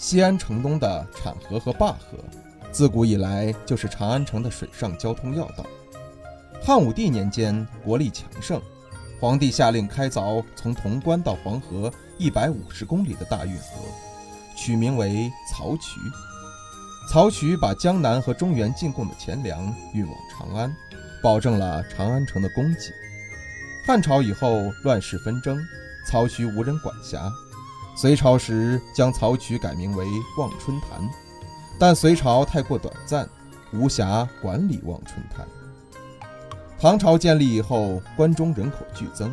西安城东的浐河和灞河，自古以来就是长安城的水上交通要道。汉武帝年间，国力强盛，皇帝下令开凿从潼关到黄河一百五十公里的大运河，取名为漕渠。漕渠把江南和中原进贡的钱粮运往长安，保证了长安城的供给。汉朝以后，乱世纷争，漕渠无人管辖。隋朝时将曹渠改名为望春潭，但隋朝太过短暂，无暇管理望春潭。唐朝建立以后，关中人口剧增，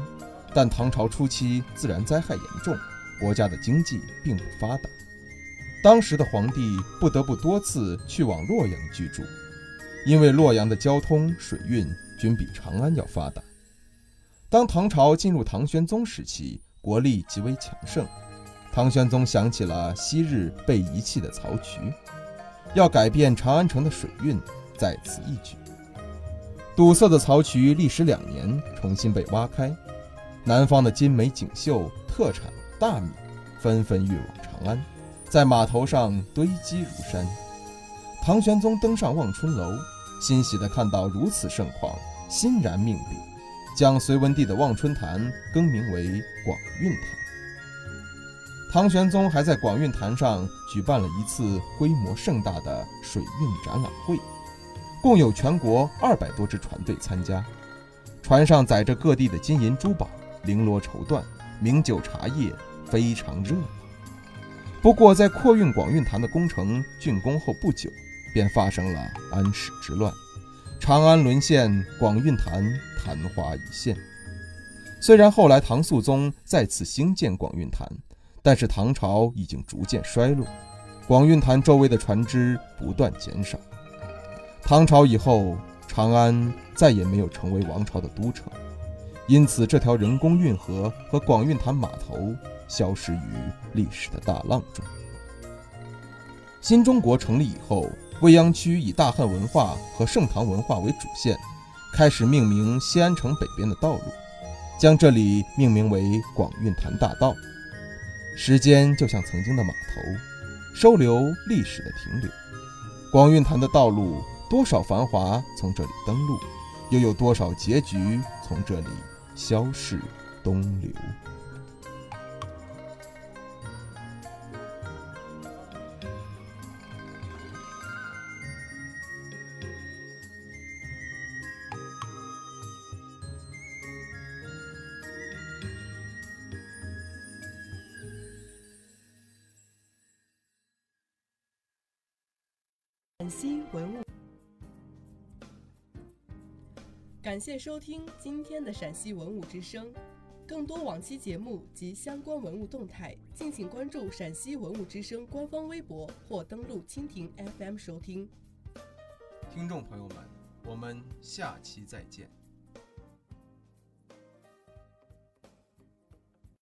但唐朝初期自然灾害严重，国家的经济并不发达。当时的皇帝不得不多次去往洛阳居住，因为洛阳的交通、水运均比长安要发达。当唐朝进入唐玄宗时期，国力极为强盛。唐玄宗想起了昔日被遗弃的漕渠，要改变长安城的水运，在此一举。堵塞的漕渠历时两年，重新被挖开，南方的金梅锦绣特产大米纷纷运往长安，在码头上堆积如山。唐玄宗登上望春楼，欣喜地看到如此盛况，欣然命令，将隋文帝的望春坛更名为广运坛。唐玄宗还在广运潭上举办了一次规模盛大的水运展览会，共有全国二百多支船队参加，船上载着各地的金银珠宝、绫罗绸缎、名酒茶叶，非常热闹。不过，在扩运广运潭的工程竣工后不久，便发生了安史之乱，长安沦陷，广运潭昙花一现。虽然后来唐肃宗再次兴建广运潭。但是唐朝已经逐渐衰落，广运潭周围的船只不断减少。唐朝以后，长安再也没有成为王朝的都城，因此这条人工运河和广运潭码头消失于历史的大浪中。新中国成立以后，未央区以大汉文化和盛唐文化为主线，开始命名西安城北边的道路，将这里命名为广运潭大道。时间就像曾经的码头，收留历史的停留。广运潭的道路，多少繁华从这里登陆，又有多少结局从这里消逝东流。陕西文物，感谢收听今天的陕西文物之声。更多往期节目及相关文物动态，敬请关注陕西文物之声官方微博或登录蜻蜓 FM 收听。听众朋友们，我们下期再见。